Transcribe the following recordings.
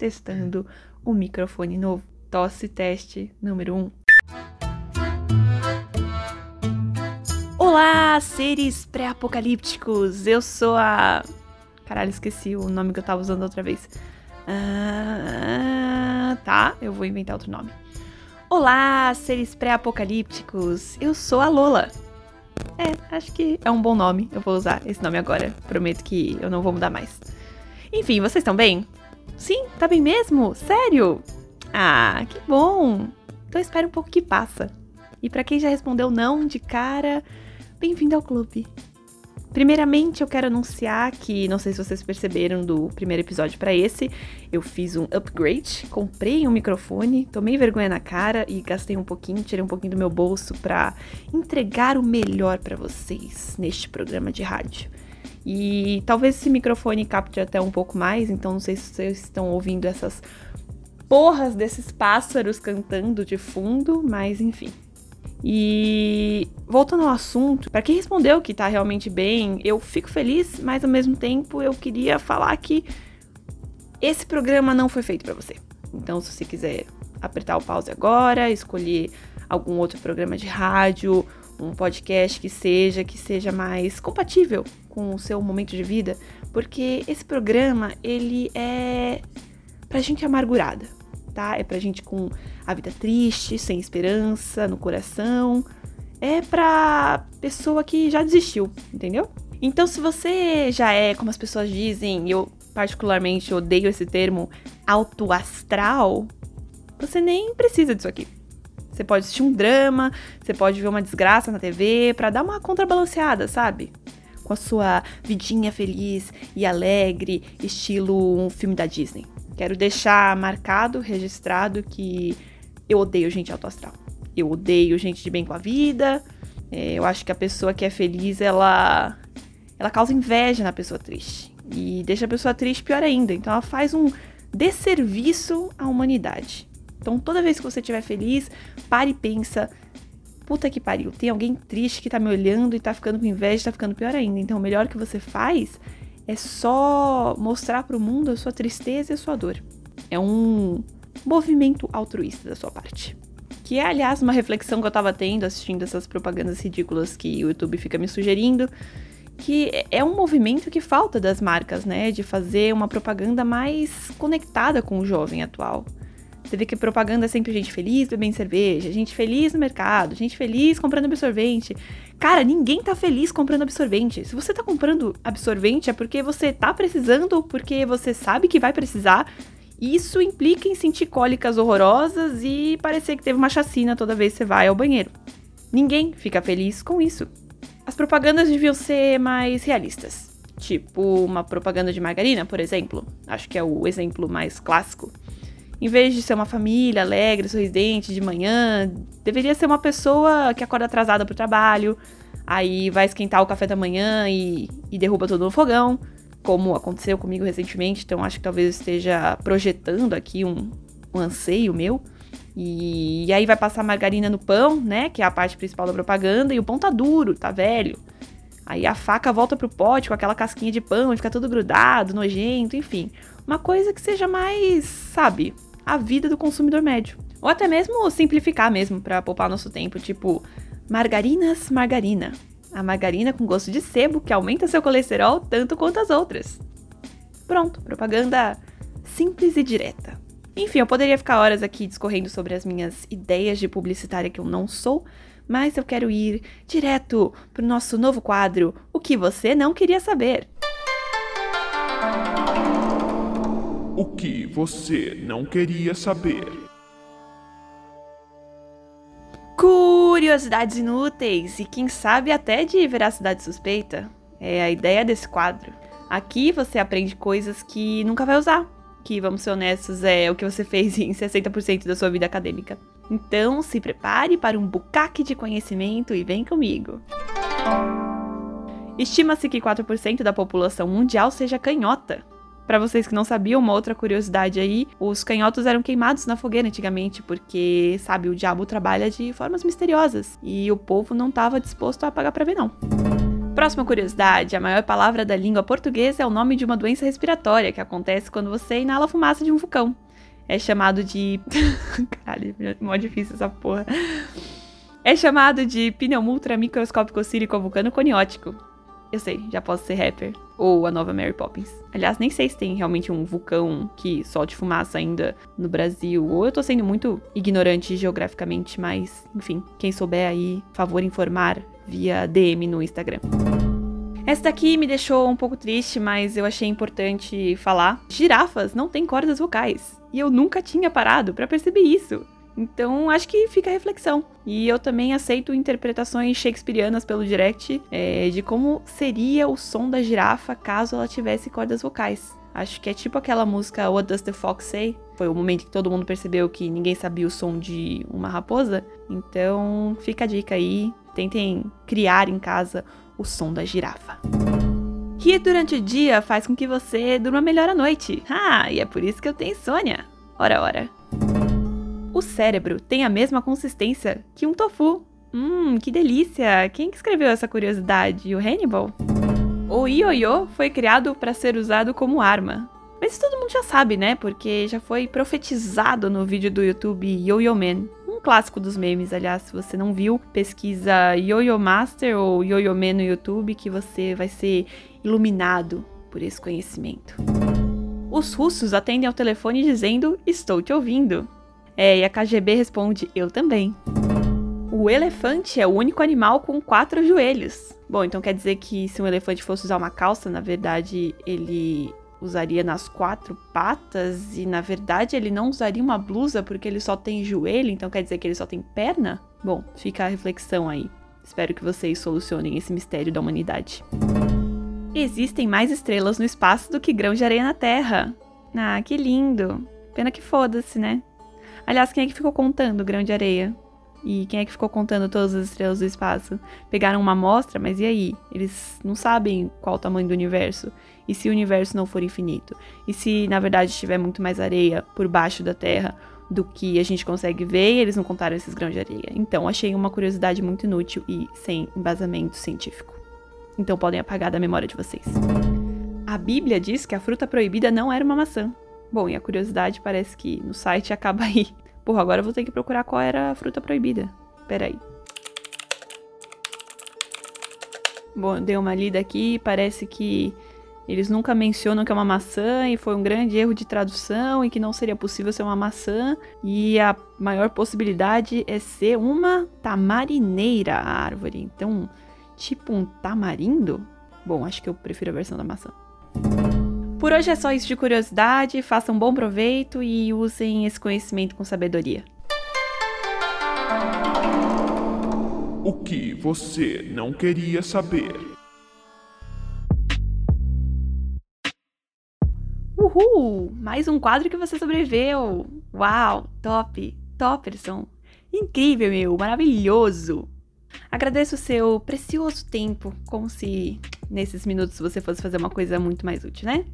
testando o microfone novo. Tosse teste número 1. Um. Olá, seres pré-apocalípticos! Eu sou a. Caralho, esqueci o nome que eu tava usando outra vez. Ah, tá, eu vou inventar outro nome. Olá, seres pré-apocalípticos! Eu sou a Lola. É, acho que é um bom nome. Eu vou usar esse nome agora. Prometo que eu não vou mudar mais. Enfim, vocês estão bem? Sim, tá bem mesmo? Sério? Ah, que bom! Então espera um pouco que passa. E para quem já respondeu não de cara, bem-vindo ao clube. Primeiramente, eu quero anunciar que, não sei se vocês perceberam do primeiro episódio para esse, eu fiz um upgrade, comprei um microfone, tomei vergonha na cara e gastei um pouquinho, tirei um pouquinho do meu bolso para entregar o melhor para vocês neste programa de rádio. E talvez esse microfone capte até um pouco mais, então não sei se vocês estão ouvindo essas porras desses pássaros cantando de fundo, mas enfim. E voltando ao assunto, para quem respondeu que tá realmente bem, eu fico feliz, mas ao mesmo tempo eu queria falar que esse programa não foi feito para você. Então, se você quiser apertar o pause agora, escolher algum outro programa de rádio, um podcast que seja que seja mais compatível com o seu momento de vida, porque esse programa ele é pra gente amargurada, tá? É pra gente com a vida triste, sem esperança no coração. É pra pessoa que já desistiu, entendeu? Então, se você já é, como as pessoas dizem, eu particularmente odeio esse termo, alto astral, você nem precisa disso aqui. Você pode assistir um drama, você pode ver uma desgraça na TV para dar uma contrabalanceada, sabe? Com a sua vidinha feliz e alegre, estilo um filme da Disney. Quero deixar marcado, registrado que eu odeio gente alto astral. Eu odeio gente de bem com a vida. É, eu acho que a pessoa que é feliz, ela, ela causa inveja na pessoa triste. E deixa a pessoa triste pior ainda. Então ela faz um desserviço à humanidade. Então toda vez que você estiver feliz, pare e pensa. Puta que pariu, tem alguém triste que tá me olhando e tá ficando com inveja, tá ficando pior ainda. Então o melhor que você faz é só mostrar para o mundo a sua tristeza e a sua dor. É um movimento altruísta da sua parte. Que é, aliás, uma reflexão que eu tava tendo assistindo essas propagandas ridículas que o YouTube fica me sugerindo, que é um movimento que falta das marcas, né, de fazer uma propaganda mais conectada com o jovem atual. Você vê que propaganda é sempre gente feliz bebendo cerveja, gente feliz no mercado, gente feliz comprando absorvente. Cara, ninguém tá feliz comprando absorvente. Se você tá comprando absorvente é porque você tá precisando, porque você sabe que vai precisar. Isso implica em sentir cólicas horrorosas e parecer que teve uma chacina toda vez que você vai ao banheiro. Ninguém fica feliz com isso. As propagandas deviam ser mais realistas. Tipo uma propaganda de margarina, por exemplo. Acho que é o exemplo mais clássico. Em vez de ser uma família alegre, sorridente de manhã, deveria ser uma pessoa que acorda atrasada pro trabalho, aí vai esquentar o café da manhã e, e derruba tudo no fogão, como aconteceu comigo recentemente, então acho que talvez eu esteja projetando aqui um, um anseio meu. E, e, aí vai passar margarina no pão, né? Que é a parte principal da propaganda, e o pão tá duro, tá velho. Aí a faca volta pro pote com aquela casquinha de pão e fica tudo grudado, nojento, enfim. Uma coisa que seja mais, sabe, a vida do consumidor médio. Ou até mesmo simplificar mesmo para poupar nosso tempo, tipo margarinas margarina. A margarina com gosto de sebo que aumenta seu colesterol tanto quanto as outras. Pronto, propaganda simples e direta. Enfim, eu poderia ficar horas aqui discorrendo sobre as minhas ideias de publicitária que eu não sou, mas eu quero ir direto pro nosso novo quadro O que você não queria saber. O que você não queria saber. Curiosidades inúteis e quem sabe até de veracidade suspeita. É a ideia desse quadro. Aqui você aprende coisas que nunca vai usar, que, vamos ser honestos, é o que você fez em 60% da sua vida acadêmica. Então, se prepare para um bucaque de conhecimento e vem comigo. Estima-se que 4% da população mundial seja canhota. Para vocês que não sabiam, uma outra curiosidade aí, os canhotos eram queimados na fogueira antigamente, porque, sabe, o diabo trabalha de formas misteriosas e o povo não estava disposto a pagar para ver não. Próxima curiosidade: a maior palavra da língua portuguesa é o nome de uma doença respiratória que acontece quando você inala fumaça de um vulcão. É chamado de. Caralho, é mó difícil essa porra. É chamado de pneumultra microscópico sílico vulcano coniótico. Eu sei, já posso ser rapper. Ou a nova Mary Poppins. Aliás, nem sei se tem realmente um vulcão que solte fumaça ainda no Brasil. Ou eu tô sendo muito ignorante geograficamente, mas, enfim, quem souber aí, favor informar via DM no Instagram. Essa daqui me deixou um pouco triste, mas eu achei importante falar. Girafas não têm cordas vocais. E eu nunca tinha parado para perceber isso. Então, acho que fica a reflexão. E eu também aceito interpretações shakespearianas pelo direct é, de como seria o som da girafa caso ela tivesse cordas vocais. Acho que é tipo aquela música What Does the Fox Say? Foi o momento que todo mundo percebeu que ninguém sabia o som de uma raposa. Então, fica a dica aí. Tentem criar em casa o som da girafa. Rir durante o dia faz com que você durma melhor à noite. Ah, e é por isso que eu tenho insônia. Ora, ora. O cérebro tem a mesma consistência que um tofu. Hum, que delícia! Quem que escreveu essa curiosidade? O Hannibal? O ioiô foi criado para ser usado como arma. Mas isso todo mundo já sabe, né? Porque já foi profetizado no vídeo do YouTube Yo-Yo Man. Um clássico dos memes, aliás, se você não viu, pesquisa Yo-Yo Master ou Yo-Yo Man no YouTube que você vai ser iluminado por esse conhecimento. Os russos atendem ao telefone dizendo: Estou te ouvindo. É, e a KGB responde: Eu também. O elefante é o único animal com quatro joelhos. Bom, então quer dizer que se um elefante fosse usar uma calça, na verdade ele usaria nas quatro patas e na verdade ele não usaria uma blusa porque ele só tem joelho, então quer dizer que ele só tem perna? Bom, fica a reflexão aí. Espero que vocês solucionem esse mistério da humanidade. Existem mais estrelas no espaço do que grãos de areia na Terra. Ah, que lindo. Pena que foda-se, né? Aliás, quem é que ficou contando grão de areia? E quem é que ficou contando todas as estrelas do espaço? Pegaram uma amostra, mas e aí? Eles não sabem qual o tamanho do universo. E se o universo não for infinito? E se, na verdade, tiver muito mais areia por baixo da Terra do que a gente consegue ver e eles não contaram esses grãos de areia? Então, achei uma curiosidade muito inútil e sem embasamento científico. Então, podem apagar da memória de vocês. A Bíblia diz que a fruta proibida não era uma maçã. Bom, e a curiosidade parece que no site acaba aí. Porra, agora eu vou ter que procurar qual era a fruta proibida. Peraí. Bom, dei uma lida aqui, parece que eles nunca mencionam que é uma maçã e foi um grande erro de tradução e que não seria possível ser uma maçã. E a maior possibilidade é ser uma tamarineira a árvore. Então, tipo um tamarindo? Bom, acho que eu prefiro a versão da maçã. Por hoje é só isso de curiosidade, façam bom proveito e usem esse conhecimento com sabedoria. O que você não queria saber? Uhul! Mais um quadro que você sobreviveu! Uau! Top! Topperson! Incrível, meu! Maravilhoso! Agradeço o seu precioso tempo, como se nesses minutos você fosse fazer uma coisa muito mais útil, né?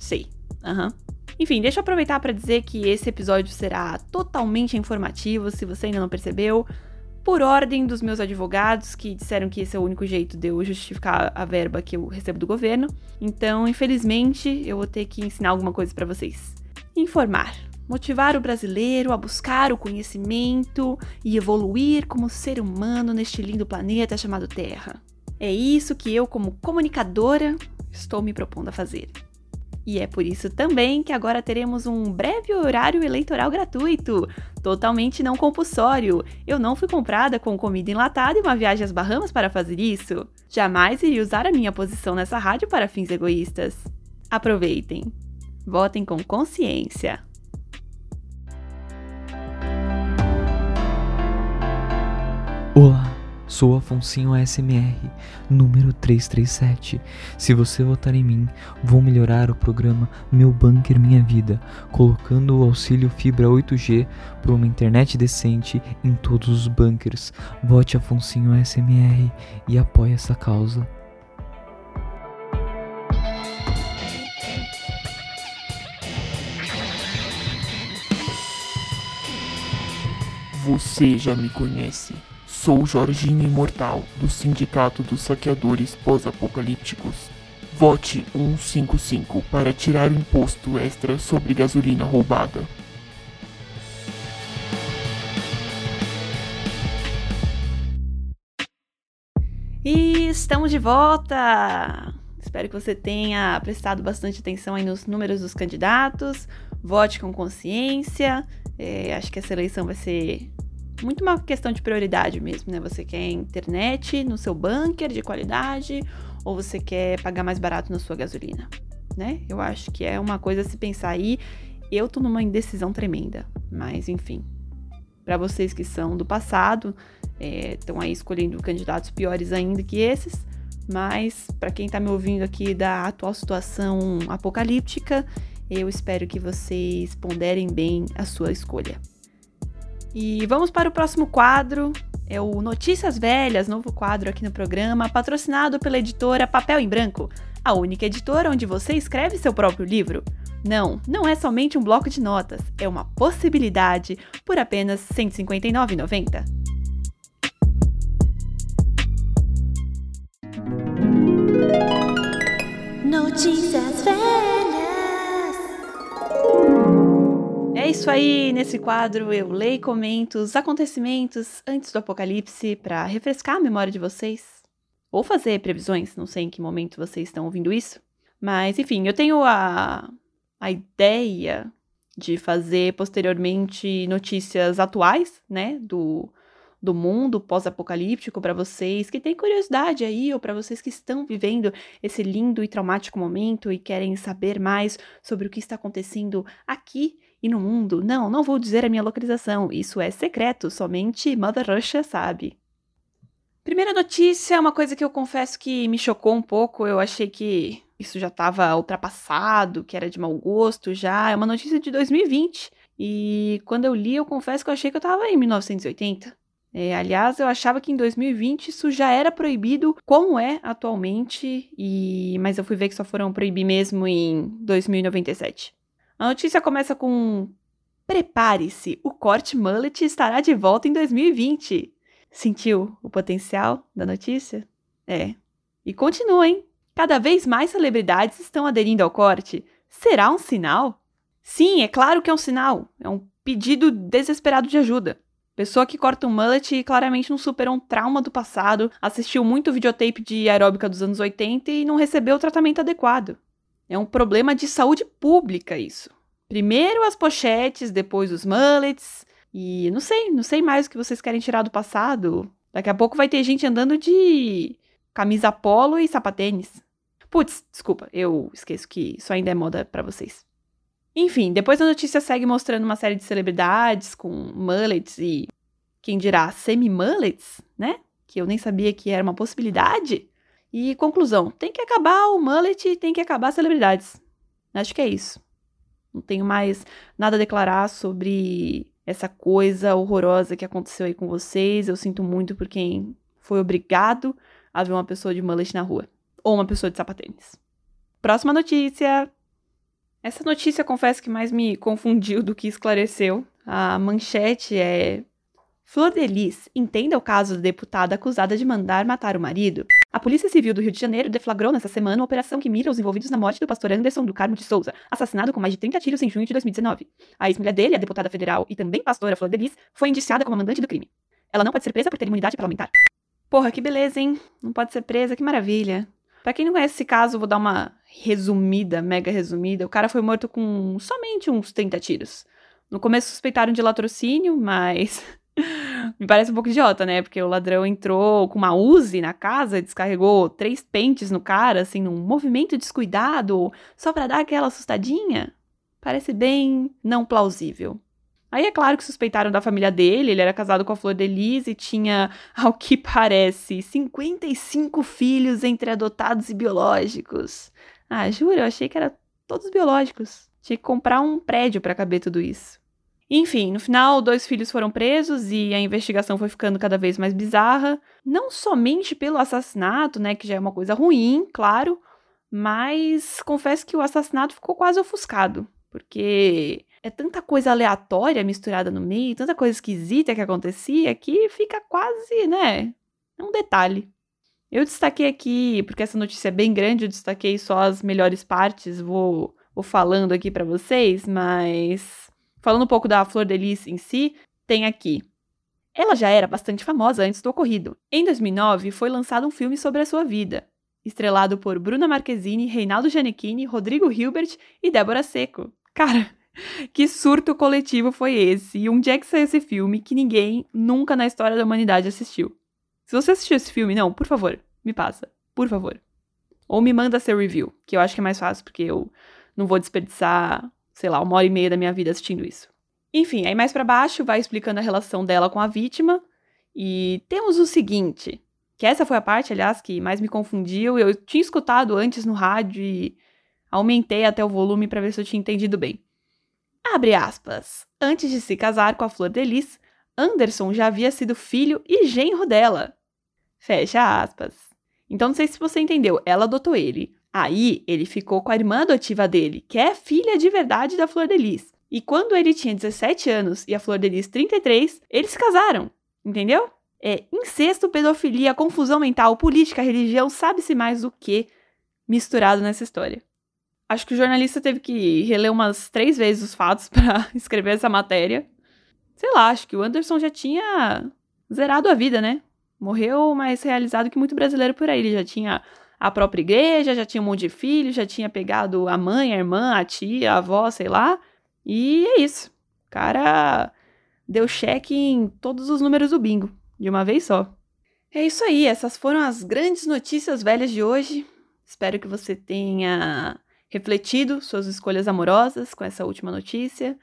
Sei. Aham. Uhum. Enfim, deixa eu aproveitar para dizer que esse episódio será totalmente informativo, se você ainda não percebeu, por ordem dos meus advogados, que disseram que esse é o único jeito de eu justificar a verba que eu recebo do governo. Então, infelizmente, eu vou ter que ensinar alguma coisa para vocês. Informar. Motivar o brasileiro a buscar o conhecimento e evoluir como ser humano neste lindo planeta chamado Terra. É isso que eu, como comunicadora, estou me propondo a fazer. E é por isso também que agora teremos um breve horário eleitoral gratuito, totalmente não compulsório. Eu não fui comprada com comida enlatada e uma viagem às Bahamas para fazer isso. Jamais iria usar a minha posição nessa rádio para fins egoístas. Aproveitem. Votem com consciência. Sou Afonsinho ASMR, número 337. Se você votar em mim, vou melhorar o programa Meu Bunker Minha Vida, colocando o auxílio fibra 8G para uma internet decente em todos os bunkers. Vote Afonsinho ASMR e apoie essa causa. Você já me conhece. Sou Jorginho Imortal, do Sindicato dos Saqueadores Pós-Apocalípticos. Vote 155 para tirar o imposto extra sobre gasolina roubada. E estamos de volta! Espero que você tenha prestado bastante atenção aí nos números dos candidatos. Vote com consciência. É, acho que essa eleição vai ser muito uma questão de prioridade mesmo, né? Você quer internet no seu bunker de qualidade ou você quer pagar mais barato na sua gasolina, né? Eu acho que é uma coisa a se pensar aí. Eu tô numa indecisão tremenda, mas enfim. Para vocês que são do passado, estão é, aí escolhendo candidatos piores ainda que esses, mas para quem está me ouvindo aqui da atual situação apocalíptica, eu espero que vocês ponderem bem a sua escolha. E vamos para o próximo quadro. É o Notícias Velhas, novo quadro aqui no programa, patrocinado pela editora Papel em Branco, a única editora onde você escreve seu próprio livro. Não, não é somente um bloco de notas, é uma possibilidade por apenas R$ 159,90. Notícias É isso aí, nesse quadro eu leio e comento os acontecimentos antes do apocalipse para refrescar a memória de vocês. Ou fazer previsões, não sei em que momento vocês estão ouvindo isso. Mas, enfim, eu tenho a, a ideia de fazer posteriormente notícias atuais, né, do, do mundo pós-apocalíptico para vocês que têm curiosidade aí, ou para vocês que estão vivendo esse lindo e traumático momento e querem saber mais sobre o que está acontecendo aqui e no mundo. Não, não vou dizer a minha localização, isso é secreto, somente Mother Russia sabe. Primeira notícia é uma coisa que eu confesso que me chocou um pouco, eu achei que isso já estava ultrapassado, que era de mau gosto já. É uma notícia de 2020. E quando eu li, eu confesso que eu achei que eu estava em 1980. É, aliás, eu achava que em 2020 isso já era proibido, como é atualmente, e mas eu fui ver que só foram proibir mesmo em 2097. A notícia começa com: Prepare-se, o corte mullet estará de volta em 2020. Sentiu o potencial da notícia? É. E continua, hein? Cada vez mais celebridades estão aderindo ao corte. Será um sinal? Sim, é claro que é um sinal. É um pedido desesperado de ajuda. Pessoa que corta um mullet claramente não superou um trauma do passado, assistiu muito videotape de aeróbica dos anos 80 e não recebeu o tratamento adequado. É um problema de saúde pública isso. Primeiro as pochetes, depois os mullets. E não sei, não sei mais o que vocês querem tirar do passado. Daqui a pouco vai ter gente andando de camisa polo e sapatênis. Putz, desculpa, eu esqueço que isso ainda é moda para vocês. Enfim, depois a notícia segue mostrando uma série de celebridades com mullets e, quem dirá, semi-mullets, né? Que eu nem sabia que era uma possibilidade. E conclusão: tem que acabar o mullet tem que acabar as celebridades. Acho que é isso. Não tenho mais nada a declarar sobre essa coisa horrorosa que aconteceu aí com vocês. Eu sinto muito por quem foi obrigado a ver uma pessoa de mullet na rua. Ou uma pessoa de sapatênis. Próxima notícia. Essa notícia, confesso que mais me confundiu do que esclareceu. A manchete é: Flor Delis entenda o caso da deputada acusada de mandar matar o marido. A Polícia Civil do Rio de Janeiro deflagrou nessa semana uma operação que mira os envolvidos na morte do pastor Anderson do Carmo de Souza, assassinado com mais de 30 tiros em junho de 2019. A ex-mulher dele, a deputada federal e também pastora Flor Delis, foi indiciada como mandante do crime. Ela não pode ser presa por ter imunidade parlamentar. Porra, que beleza, hein? Não pode ser presa, que maravilha. Para quem não conhece esse caso, vou dar uma resumida, mega resumida. O cara foi morto com somente uns 30 tiros. No começo suspeitaram de latrocínio, mas me parece um pouco idiota, né? Porque o ladrão entrou com uma Uzi na casa, descarregou três pentes no cara, assim, num movimento descuidado, só para dar aquela assustadinha. Parece bem não plausível. Aí é claro que suspeitaram da família dele, ele era casado com a Flor de Lis e tinha, ao que parece, 55 filhos entre adotados e biológicos. Ah, juro, eu achei que era todos biológicos. Tinha que comprar um prédio para caber tudo isso. Enfim, no final, dois filhos foram presos e a investigação foi ficando cada vez mais bizarra. Não somente pelo assassinato, né, que já é uma coisa ruim, claro, mas confesso que o assassinato ficou quase ofuscado, porque é tanta coisa aleatória misturada no meio, tanta coisa esquisita que acontecia, que fica quase, né? É um detalhe. Eu destaquei aqui, porque essa notícia é bem grande, eu destaquei só as melhores partes, vou, vou falando aqui para vocês, mas falando um pouco da Flor de Lis em si, tem aqui. Ela já era bastante famosa antes do ocorrido. Em 2009, foi lançado um filme sobre a sua vida, estrelado por Bruna Marquezine, Reinaldo Giannichini, Rodrigo Hilbert e Débora Seco. Cara, que surto coletivo foi esse? E onde é que saiu esse filme que ninguém nunca na história da humanidade assistiu? Se você assistiu esse filme, não, por favor, me passa. Por favor. Ou me manda seu review, que eu acho que é mais fácil, porque eu não vou desperdiçar, sei lá, uma hora e meia da minha vida assistindo isso. Enfim, aí mais para baixo vai explicando a relação dela com a vítima. E temos o seguinte: que essa foi a parte, aliás, que mais me confundiu. Eu tinha escutado antes no rádio e aumentei até o volume para ver se eu tinha entendido bem. Abre aspas. Antes de se casar com a Flor de Lis, Anderson já havia sido filho e genro dela. Fecha aspas. Então não sei se você entendeu, ela adotou ele. Aí ele ficou com a irmã adotiva dele, que é filha de verdade da Flor de Lis. E quando ele tinha 17 anos e a Flor de Lis 33, eles se casaram. Entendeu? é, incesto, pedofilia, confusão mental, política, religião, sabe-se mais o que misturado nessa história. Acho que o jornalista teve que reler umas três vezes os fatos para escrever essa matéria. Sei lá, acho que o Anderson já tinha zerado a vida, né? Morreu mais realizado que muito brasileiro por aí. Ele já tinha a própria igreja, já tinha um monte de filhos, já tinha pegado a mãe, a irmã, a tia, a avó, sei lá. E é isso. O cara deu cheque em todos os números do bingo de uma vez só. É isso aí, essas foram as grandes notícias velhas de hoje. Espero que você tenha refletido suas escolhas amorosas com essa última notícia.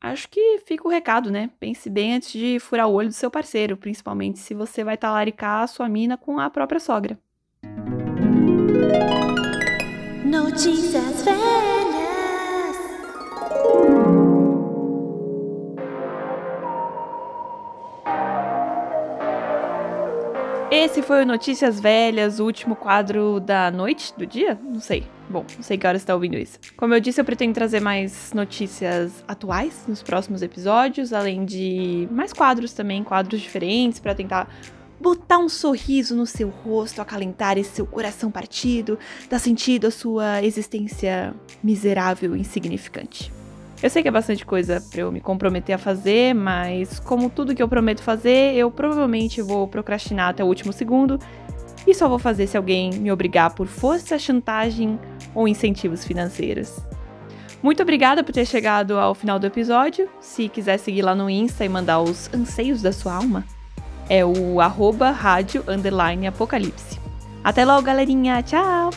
Acho que fica o recado, né? Pense bem antes de furar o olho do seu parceiro, principalmente se você vai talaricar a sua mina com a própria sogra. Notícias velhas. Esse foi o Notícias Velhas, o último quadro da noite, do dia? Não sei. Bom, não sei que hora está ouvindo isso. Como eu disse, eu pretendo trazer mais notícias atuais nos próximos episódios, além de mais quadros também, quadros diferentes, para tentar botar um sorriso no seu rosto, acalentar esse seu coração partido, dar sentido à sua existência miserável e insignificante. Eu sei que é bastante coisa para eu me comprometer a fazer, mas como tudo que eu prometo fazer, eu provavelmente vou procrastinar até o último segundo e só vou fazer se alguém me obrigar por força, chantagem ou incentivos financeiros. Muito obrigada por ter chegado ao final do episódio. Se quiser seguir lá no Insta e mandar os anseios da sua alma, é o arroba rádio apocalipse. Até logo, galerinha. Tchau!